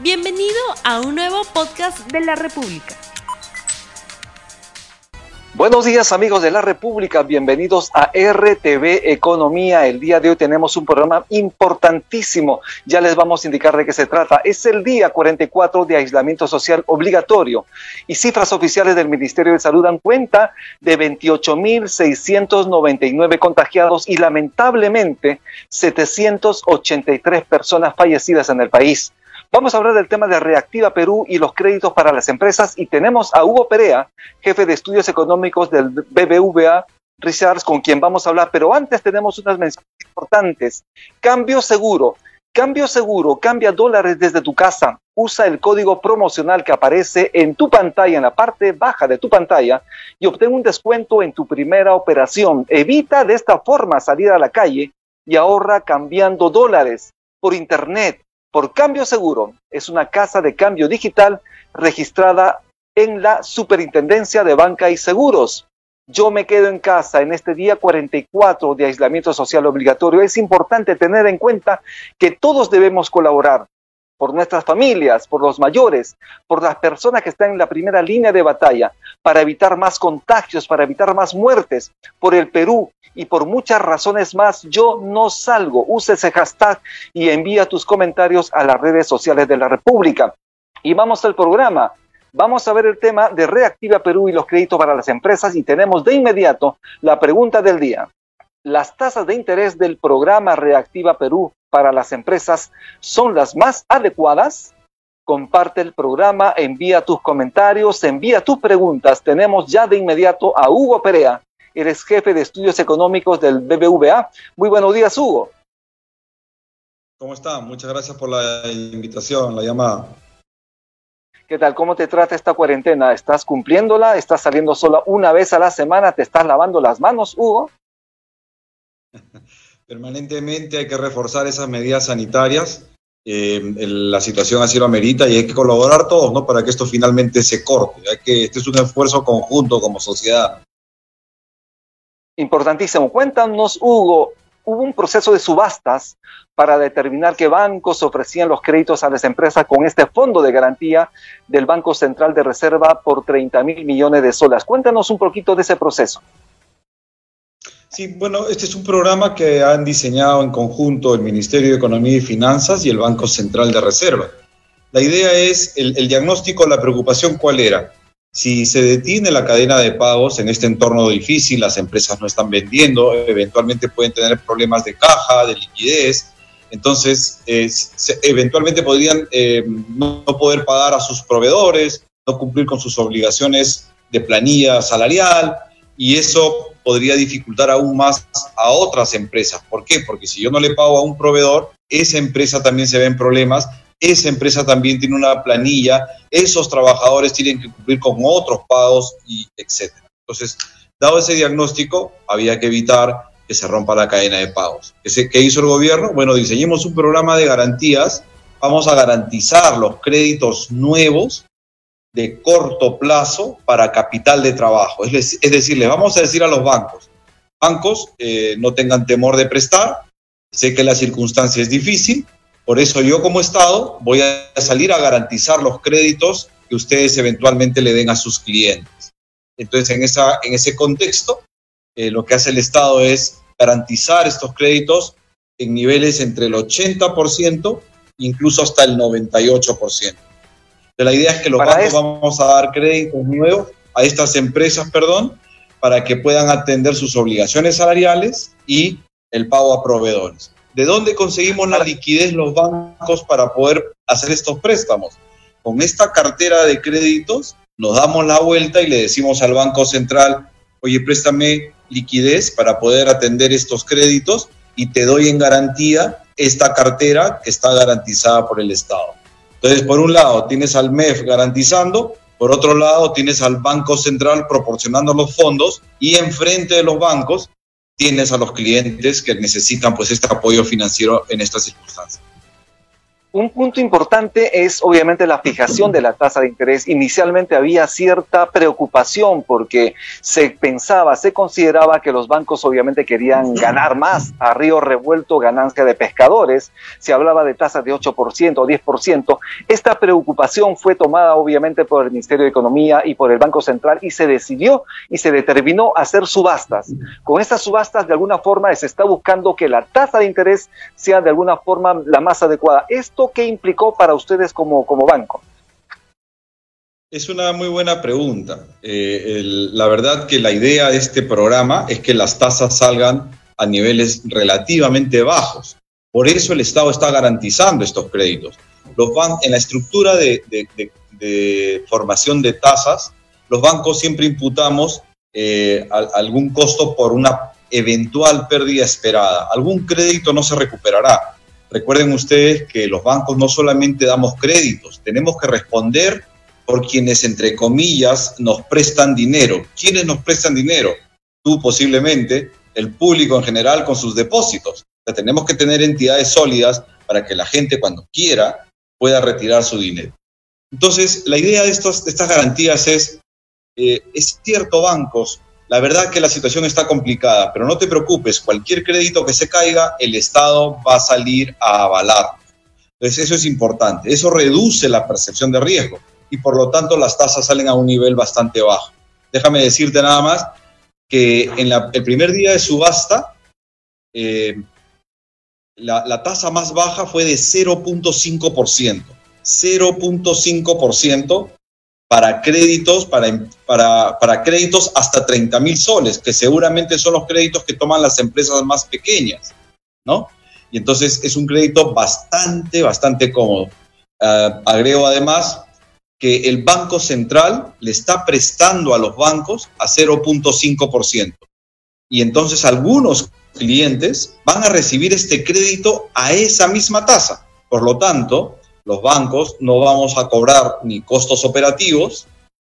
Bienvenido a un nuevo podcast de la República. Buenos días amigos de la República, bienvenidos a RTV Economía. El día de hoy tenemos un programa importantísimo, ya les vamos a indicar de qué se trata. Es el día 44 de aislamiento social obligatorio y cifras oficiales del Ministerio de Salud dan cuenta de 28.699 contagiados y lamentablemente 783 personas fallecidas en el país. Vamos a hablar del tema de Reactiva Perú y los créditos para las empresas y tenemos a Hugo Perea, jefe de estudios económicos del BBVA Richards, con quien vamos a hablar, pero antes tenemos unas menciones importantes. Cambio seguro. Cambio seguro, cambia dólares desde tu casa. Usa el código promocional que aparece en tu pantalla, en la parte baja de tu pantalla, y obtén un descuento en tu primera operación. Evita de esta forma salir a la calle y ahorra cambiando dólares por internet por Cambio Seguro. Es una casa de cambio digital registrada en la Superintendencia de Banca y Seguros. Yo me quedo en casa en este día 44 de aislamiento social obligatorio. Es importante tener en cuenta que todos debemos colaborar por nuestras familias, por los mayores, por las personas que están en la primera línea de batalla, para evitar más contagios, para evitar más muertes, por el Perú y por muchas razones más. Yo no salgo. Use ese hashtag y envía tus comentarios a las redes sociales de la República. Y vamos al programa. Vamos a ver el tema de Reactiva Perú y los créditos para las empresas y tenemos de inmediato la pregunta del día. ¿Las tasas de interés del programa Reactiva Perú para las empresas son las más adecuadas? Comparte el programa, envía tus comentarios, envía tus preguntas. Tenemos ya de inmediato a Hugo Perea, eres jefe de estudios económicos del BBVA. Muy buenos días, Hugo. ¿Cómo está? Muchas gracias por la invitación, la llamada. ¿Qué tal? ¿Cómo te trata esta cuarentena? ¿Estás cumpliéndola? ¿Estás saliendo solo una vez a la semana? ¿Te estás lavando las manos, Hugo? Permanentemente hay que reforzar esas medidas sanitarias. Eh, la situación así lo amerita y hay que colaborar todos, ¿no? Para que esto finalmente se corte. Hay que, este es un esfuerzo conjunto como sociedad. Importantísimo. Cuéntanos, Hugo, hubo un proceso de subastas para determinar qué bancos ofrecían los créditos a las empresas con este fondo de garantía del Banco Central de Reserva por 30 mil millones de soles. Cuéntanos un poquito de ese proceso. Sí, bueno, este es un programa que han diseñado en conjunto el Ministerio de Economía y Finanzas y el Banco Central de Reserva. La idea es, el, diagnóstico, la preocupación, ¿cuál era? Si se detiene la cadena de pagos en este entorno difícil, las empresas no están vendiendo, eventualmente pueden tener problemas de caja, de liquidez, entonces eventualmente podrían eh, no poder pagar a sus proveedores, no cumplir con sus obligaciones de planilla salarial, y eso podría dificultar aún más a otras empresas. ¿Por qué? Porque si yo no le pago a un proveedor, esa empresa también se ve en problemas, esa empresa también tiene una planilla, esos trabajadores tienen que cumplir con otros pagos y etcétera. Entonces, dado ese diagnóstico, había que evitar que se rompa la cadena de pagos. ¿Qué hizo el gobierno? Bueno, diseñemos un programa de garantías, vamos a garantizar los créditos nuevos de corto plazo para capital de trabajo. Es, decir, le vamos a decir a los bancos, bancos eh, no tengan temor de prestar, sé que la circunstancia es difícil, por eso yo como Estado voy a salir a garantizar los créditos que ustedes eventualmente le den a sus clientes. Entonces, en, esa, en ese contexto, eh, lo que hace el Estado es garantizar estos créditos en niveles entre el 80%, incluso hasta el 98% la idea es que los bancos vamos a dar créditos nuevos a estas empresas, perdón, para que puedan atender sus obligaciones salariales y el pago a proveedores. ¿De dónde conseguimos la liquidez los bancos para poder hacer estos préstamos? Con esta cartera de créditos nos damos la vuelta y le decimos al Banco Central, oye, préstame liquidez para poder atender estos créditos y te doy en garantía esta cartera que está garantizada por el Estado. Entonces, por un lado, tienes al MEF garantizando, por otro lado, tienes al Banco Central proporcionando los fondos y enfrente de los bancos tienes a los clientes que necesitan pues este apoyo financiero en estas circunstancias. Un punto importante es obviamente la fijación de la tasa de interés. Inicialmente había cierta preocupación porque se pensaba, se consideraba que los bancos obviamente querían ganar más a río revuelto, ganancia de pescadores. Se hablaba de tasas de 8% o 10%. Esta preocupación fue tomada obviamente por el Ministerio de Economía y por el Banco Central y se decidió y se determinó hacer subastas. Con estas subastas de alguna forma se está buscando que la tasa de interés sea de alguna forma la más adecuada. Esto qué implicó para ustedes como, como banco? Es una muy buena pregunta. Eh, la verdad que la idea de este programa es que las tasas salgan a niveles relativamente bajos. Por eso el Estado está garantizando estos créditos. Los en la estructura de, formación de tasas, los bancos siempre imputamos eh, algún costo por una eventual pérdida esperada. Algún crédito no se recuperará. Recuerden ustedes que los bancos no solamente damos créditos, tenemos que responder por quienes, entre comillas, nos prestan dinero. ¿Quiénes nos prestan dinero? Tú posiblemente, el público en general con sus depósitos. tenemos que tener entidades sólidas para que la gente cuando quiera pueda retirar su dinero. Entonces, la idea de, estos, estas garantías es, eh, es cierto, bancos la verdad que la situación está complicada, pero no te preocupes, cualquier crédito que se caiga, el Estado va a salir a avalar. Entonces eso es importante, eso reduce la percepción de riesgo y por lo tanto las tasas salen a un nivel bastante bajo. Déjame decirte nada más que en el primer día de subasta, eh, la, la tasa más baja fue de 0.5%. 0.5% para créditos, para, para, para créditos hasta 30 mil soles, que seguramente son los créditos que toman las empresas más pequeñas, ¿no? Y entonces es un crédito bastante, bastante cómodo. Ah, agrego además que el Banco Central le está prestando a los bancos a 0.5%. Y entonces algunos clientes van a recibir este crédito a esa misma tasa. Por lo tanto, los bancos no vamos a cobrar ni costos operativos,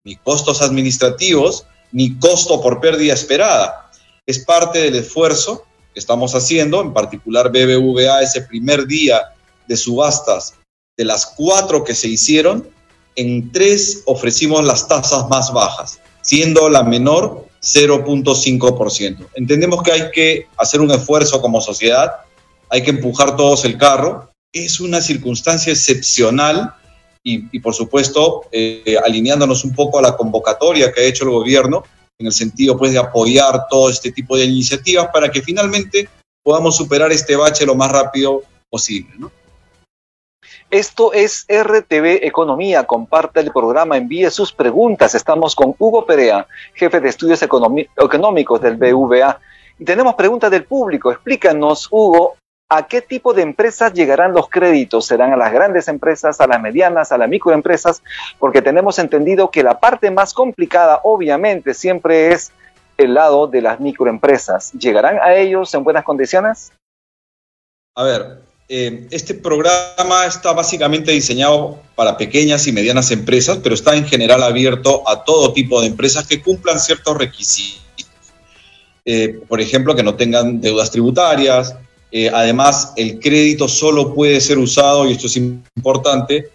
ni costos administrativos, ni costo por pérdida esperada. Es parte del esfuerzo que estamos haciendo, en particular BBVA, ese primer día de subastas, de las cuatro que se hicieron, en tres ofrecimos las tasas más bajas, siendo la menor 0.5%. Entendemos que hay que hacer un esfuerzo como sociedad, hay que empujar todos el carro, es una circunstancia excepcional y, por supuesto, eh, alineándonos un poco a la convocatoria que ha hecho el gobierno en el sentido pues, de apoyar todo este tipo de iniciativas para que finalmente podamos superar este bache lo más rápido posible. Esto es RTV Economía. Comparte el programa, envíe sus preguntas. Estamos con Hugo Perea, jefe de estudios económicos del BVA. Y tenemos preguntas del público. Explícanos, Hugo, ¿A qué tipo de empresas llegarán los créditos? ¿Serán a las grandes empresas, a las medianas, a las microempresas? Porque tenemos entendido que la parte más complicada, obviamente, siempre es el lado de las microempresas. ¿Llegarán a ellos en buenas condiciones? A ver, eh, este programa está básicamente diseñado para pequeñas y medianas empresas, pero está en general abierto a todo tipo de empresas que cumplan ciertos requisitos. Eh, por ejemplo, que no tengan deudas tributarias, eh, además, el crédito solo puede ser usado, y esto es importante,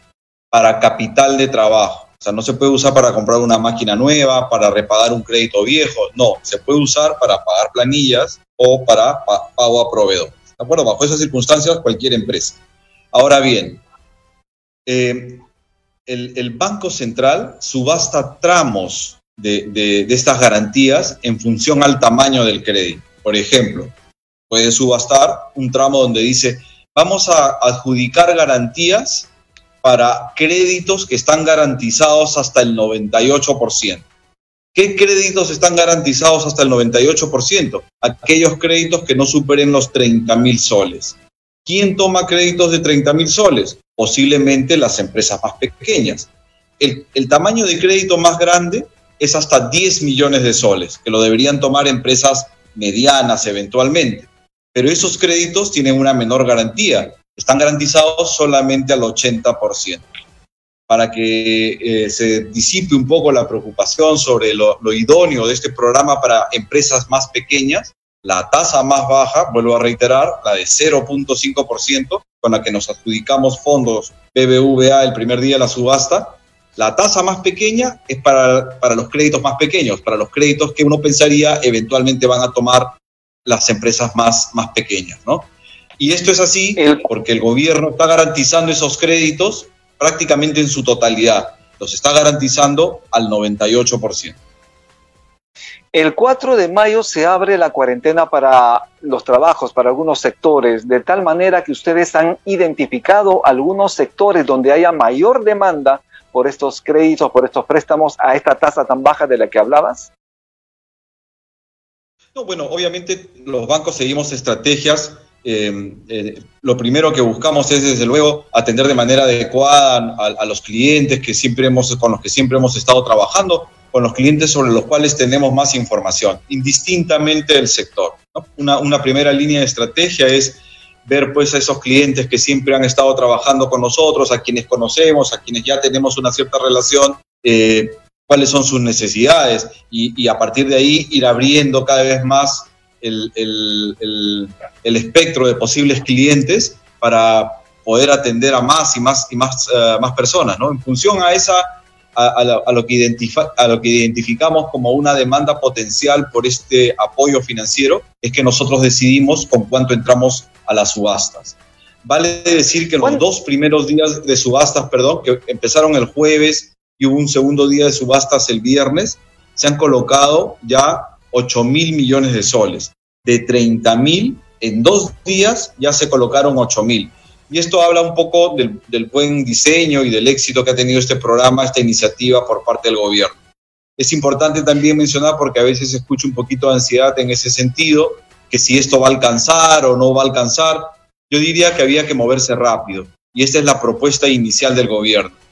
para capital de trabajo. O sea, no se puede usar para comprar una máquina nueva, para repagar un crédito viejo. No, se puede usar para pagar planillas o para pago a proveedor. ¿De acuerdo? Bajo esas circunstancias, cualquier empresa. Ahora bien, eh, el, Banco Central subasta tramos de, de estas garantías en función al tamaño del crédito. Por ejemplo, puede subastar un tramo donde dice, vamos a adjudicar garantías para créditos que están garantizados hasta el 98%. ¿Qué créditos están garantizados hasta el 98%? Aquellos créditos que no superen los 30 mil soles. ¿Quién toma créditos de 30 mil soles? Posiblemente las empresas más pequeñas. El, tamaño de crédito más grande es hasta 10 millones de soles, que lo deberían tomar empresas medianas eventualmente pero esos créditos tienen una menor garantía, están garantizados solamente al 80%. Para que eh, se disipe un poco la preocupación sobre lo, idóneo de este programa para empresas más pequeñas, la tasa más baja, vuelvo a reiterar, la de 0.5%, con la que nos adjudicamos fondos BBVA el primer día de la subasta, la tasa más pequeña es para, para los créditos más pequeños, para los créditos que uno pensaría eventualmente van a tomar las empresas más, más pequeñas, ¿no? Y esto es así porque el gobierno está garantizando esos créditos prácticamente en su totalidad. Los está garantizando al 98%. El 4 de mayo se abre la cuarentena para los trabajos, para algunos sectores, de tal manera que ustedes han identificado algunos sectores donde haya mayor demanda por estos créditos, por estos préstamos a esta tasa tan baja de la que hablabas. No, bueno, obviamente los bancos seguimos estrategias. Eh, eh, lo primero que buscamos es, desde luego, atender de manera adecuada a, los clientes que siempre hemos, con los que siempre hemos estado trabajando, con los clientes sobre los cuales tenemos más información, indistintamente del sector. Una, una, primera línea de estrategia es ver pues a esos clientes que siempre han estado trabajando con nosotros, a quienes conocemos, a quienes ya tenemos una cierta relación, eh, cuáles son sus necesidades y, a partir de ahí ir abriendo cada vez más el, espectro de posibles clientes para poder atender a más y más y más, eh, más personas, ¿no? En función a esa a, lo que a lo que identificamos como una demanda potencial por este apoyo financiero, es que nosotros decidimos con cuánto entramos a las subastas. Vale decir que los dos primeros días de subastas, perdón, que empezaron el jueves y hubo un segundo día de subastas el viernes, se han colocado ya 8 mil millones de soles. De 30 mil, en dos días ya se colocaron 8 mil. Y esto habla un poco del, del, buen diseño y del éxito que ha tenido este programa, esta iniciativa por parte del gobierno. Es importante también mencionar, porque a veces se escucha un poquito de ansiedad en ese sentido, que si esto va a alcanzar o no va a alcanzar, yo diría que había que moverse rápido. Y esta es la propuesta inicial del gobierno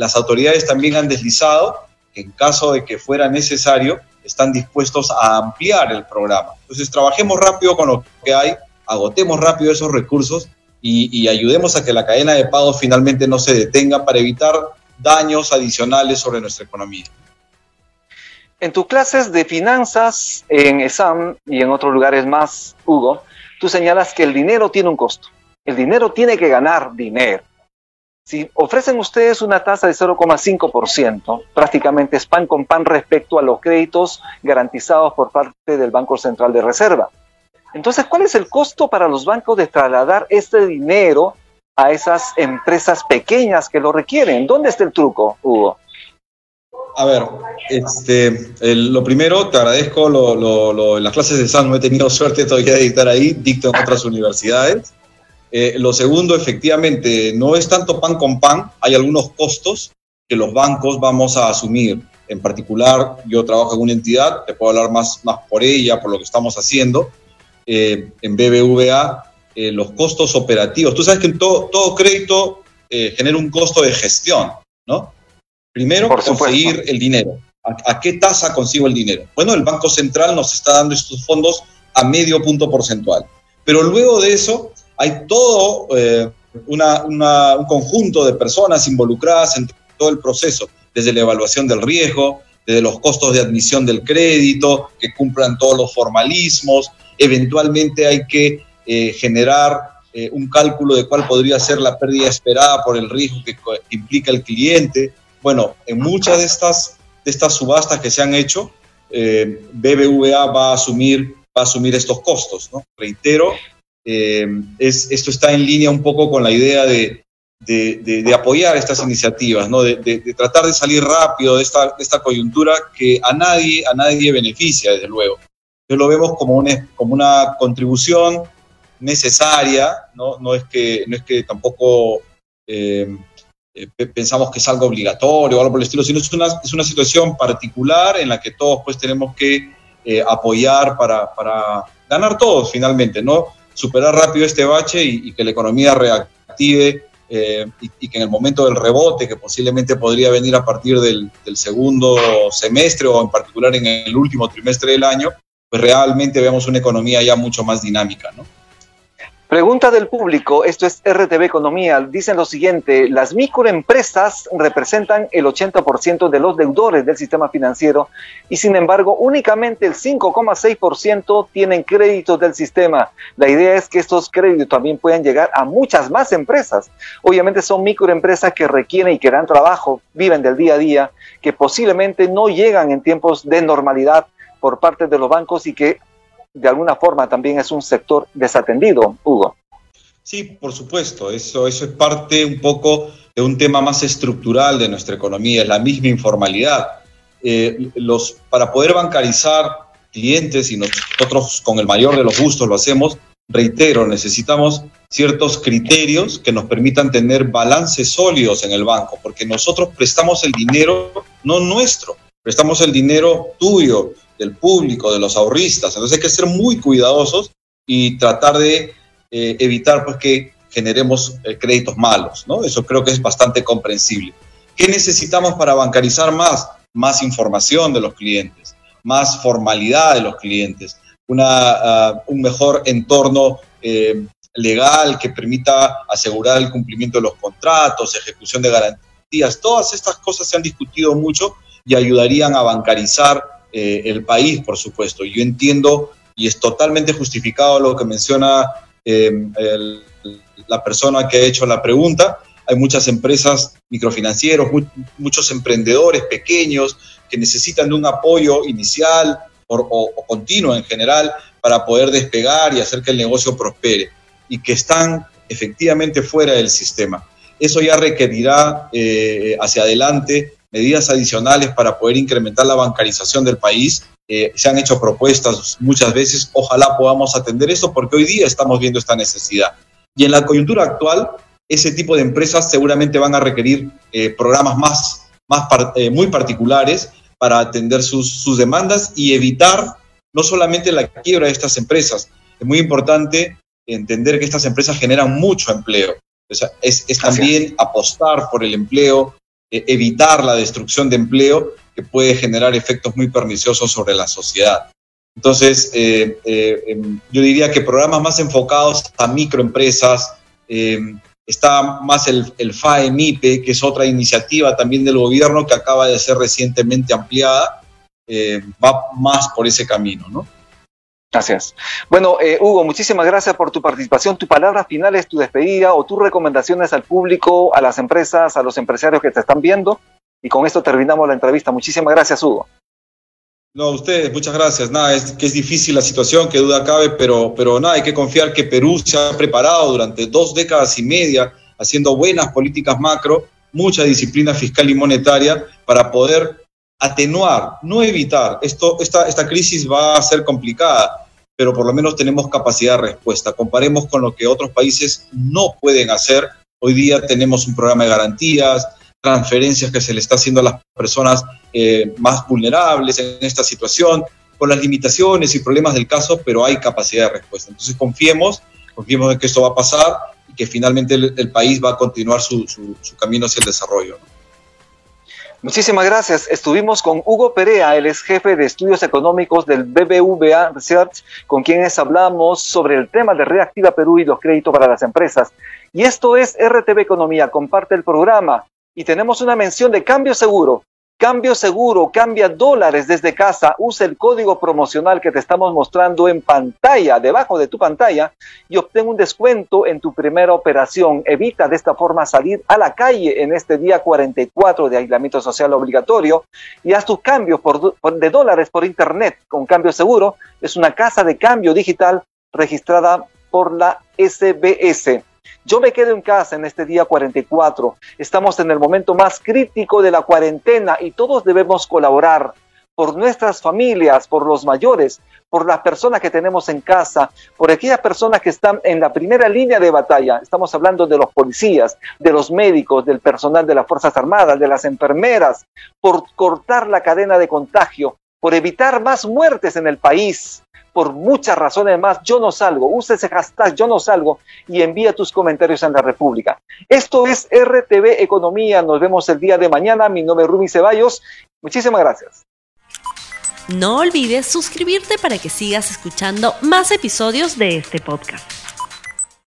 las autoridades también han deslizado que en caso de que fuera necesario, están dispuestos a ampliar el programa. Entonces, trabajemos rápido con lo que hay, agotemos rápido esos recursos y, ayudemos a que la cadena de pagos finalmente no se detenga para evitar daños adicionales sobre nuestra economía. En tus clases de finanzas en ESAM y en otros lugares más, Hugo, tú señalas que el dinero tiene un costo. El dinero tiene que ganar dinero. Si ofrecen ustedes una tasa de 0,5%, prácticamente es pan con pan respecto a los créditos garantizados por parte del Banco Central de Reserva. Entonces, ¿cuál es el costo para los bancos de trasladar este dinero a esas empresas pequeñas que lo requieren? ¿Dónde está el truco, Hugo? A ver, este, lo primero, te agradezco lo, las clases de SAN, no he tenido suerte todavía de dictar ahí, dicto en otras universidades. Eh, lo segundo, efectivamente, no es tanto pan con pan, hay algunos costos que los bancos vamos a asumir. En particular, yo trabajo en una entidad, te puedo hablar más, más por ella, por lo que estamos haciendo. Eh, en BBVA, eh, los costos operativos. Tú sabes que en todo, todo crédito genera un costo de gestión, ¿no? Primero, conseguir el dinero. ¿A, ¿A qué tasa consigo el dinero? Bueno, el Banco Central nos está dando estos fondos a medio punto porcentual. Pero luego de eso, hay todo eh, un conjunto de personas involucradas en todo el proceso, desde la evaluación del riesgo, desde los costos de admisión del crédito, que cumplan todos los formalismos, eventualmente hay que eh, generar eh, un cálculo de cuál podría ser la pérdida esperada por el riesgo que, implica el cliente. Bueno, en muchas de estas, de estas subastas que se han hecho, BBVA va a asumir, va a asumir estos costos. ¿no? Reitero, eh, es, esto está en línea un poco con la idea de, apoyar estas iniciativas, ¿no? de, tratar de salir rápido de esta, coyuntura que a nadie, a nadie beneficia, desde luego. Entonces lo vemos como una, contribución necesaria, no, es, que, tampoco eh, eh, pensamos que es algo obligatorio o algo por el estilo, sino es una, es una situación particular en la que todos pues tenemos que apoyar para ganar todos finalmente, ¿no? Superar rápido este bache y, que la economía reactive eh, y, que en el momento del rebote, que posiblemente podría venir a partir del, segundo semestre o en particular en el último trimestre del año, pues realmente veamos una economía ya mucho más dinámica, ¿no? Pregunta del público, esto es RTV Economía, dicen lo siguiente, las microempresas representan el 80% de los deudores del sistema financiero y sin embargo únicamente el 5,6% tienen créditos del sistema. La idea es que estos créditos también puedan llegar a muchas más empresas. Obviamente son microempresas que requieren y que dan trabajo, viven del día a día, que posiblemente no llegan en tiempos de normalidad por parte de los bancos y que de alguna forma también es un sector desatendido, Hugo. Sí, por supuesto, eso, eso es parte un poco de un tema más estructural de nuestra economía, es la misma informalidad. Eh, los, para poder bancarizar clientes, y nosotros con el mayor de los gustos lo hacemos, reitero, necesitamos ciertos criterios que nos permitan tener balances sólidos en el banco, porque nosotros prestamos el dinero no nuestro, prestamos el dinero tuyo, del público, de los ahorristas. Entonces hay que ser muy cuidadosos y tratar de eh, evitar pues, que generemos eh, créditos malos. Eso creo que es bastante comprensible. ¿Qué necesitamos para bancarizar más? Más información de los clientes, más formalidad de los clientes, una, ah, un mejor entorno eh, legal que permita asegurar el cumplimiento de los contratos, ejecución de garantías. Todas estas cosas se han discutido mucho y ayudarían a bancarizar eh, el país, por supuesto. Yo entiendo y es totalmente justificado lo que menciona em, la persona que ha hecho la pregunta. Hay muchas empresas microfinancieros, muchos emprendedores pequeños que necesitan de un apoyo inicial o, continuo en general para poder despegar y hacer que el negocio prospere y que están efectivamente fuera del sistema. Eso ya requerirá eh, hacia adelante medidas adicionales para poder incrementar la bancarización del país. Eh, se han hecho propuestas muchas veces, ojalá podamos atender eso porque hoy día estamos viendo esta necesidad. Y en la coyuntura actual, ese tipo de empresas seguramente van a requerir eh, programas más, más eh, muy particulares para atender sus, sus demandas y evitar no solamente la quiebra de estas empresas, es muy importante entender que estas empresas generan mucho empleo. O sea, es, es también apostar por el empleo, evitar la destrucción de empleo que puede generar efectos muy perniciosos sobre la sociedad. Entonces, eh, eh, em, yo diría que programas más enfocados a microempresas, em, está más el, el FAEMIPE, que es otra iniciativa también del gobierno que acaba de ser recientemente ampliada, eh, va más por ese camino, ¿no? Gracias. Bueno, eh, Hugo, muchísimas gracias por tu participación. Tu palabra final es tu despedida o tus recomendaciones al público, a las empresas, a los empresarios que te están viendo. Y con esto terminamos la entrevista. Muchísimas gracias, Hugo. No, ustedes, muchas gracias. Nada, es que es difícil la situación, que duda cabe, pero, pero nada, hay que confiar que Perú se ha preparado durante dos décadas y media haciendo buenas políticas macro, mucha disciplina fiscal y monetaria para poder atenuar, no evitar. Esta crisis va a ser complicada, pero por lo menos tenemos capacidad de respuesta. Comparemos con lo que otros países no pueden hacer. Hoy día tenemos un programa de garantías, transferencias que se le está haciendo a las personas eh, más vulnerables en esta situación, con las limitaciones y problemas del caso, pero hay capacidad de respuesta. Entonces confiemos, confiemos en que esto va a pasar y que finalmente el, país va a continuar su, camino hacia el desarrollo. Muchísimas gracias. Estuvimos con Hugo Perea, el ex jefe de estudios económicos del BBVA Research, con quienes hablamos sobre el tema de Reactiva Perú y los créditos para las empresas. Y esto es RTV Economía, comparte el programa. Y tenemos una mención de cambio seguro. Cambio seguro, cambia dólares desde casa, usa el código promocional que te estamos mostrando en pantalla, debajo de tu pantalla, y obtén un descuento en tu primera operación. Evita de esta forma salir a la calle en este día 44 de aislamiento social obligatorio y haz tus cambios de dólares por internet con cambio seguro. Es una casa de cambio digital registrada por la SBS. Yo me quedo en casa en este día 44. Estamos en el momento más crítico de la cuarentena y todos debemos colaborar por nuestras familias, por los mayores, por las personas que tenemos en casa, por aquellas personas que están en la primera línea de batalla. Estamos hablando de los policías, de los médicos, del personal de las Fuerzas Armadas, de las enfermeras, por cortar la cadena de contagio, por evitar más muertes en el país, por muchas razones más, yo no salgo. Usa ese hashtag yo no salgo y envía tus comentarios en la República. Esto es RTV Economía. Nos vemos el día de mañana. Mi nombre es Rubí Ceballos. Muchísimas gracias. No olvides suscribirte para que sigas escuchando más episodios de este podcast.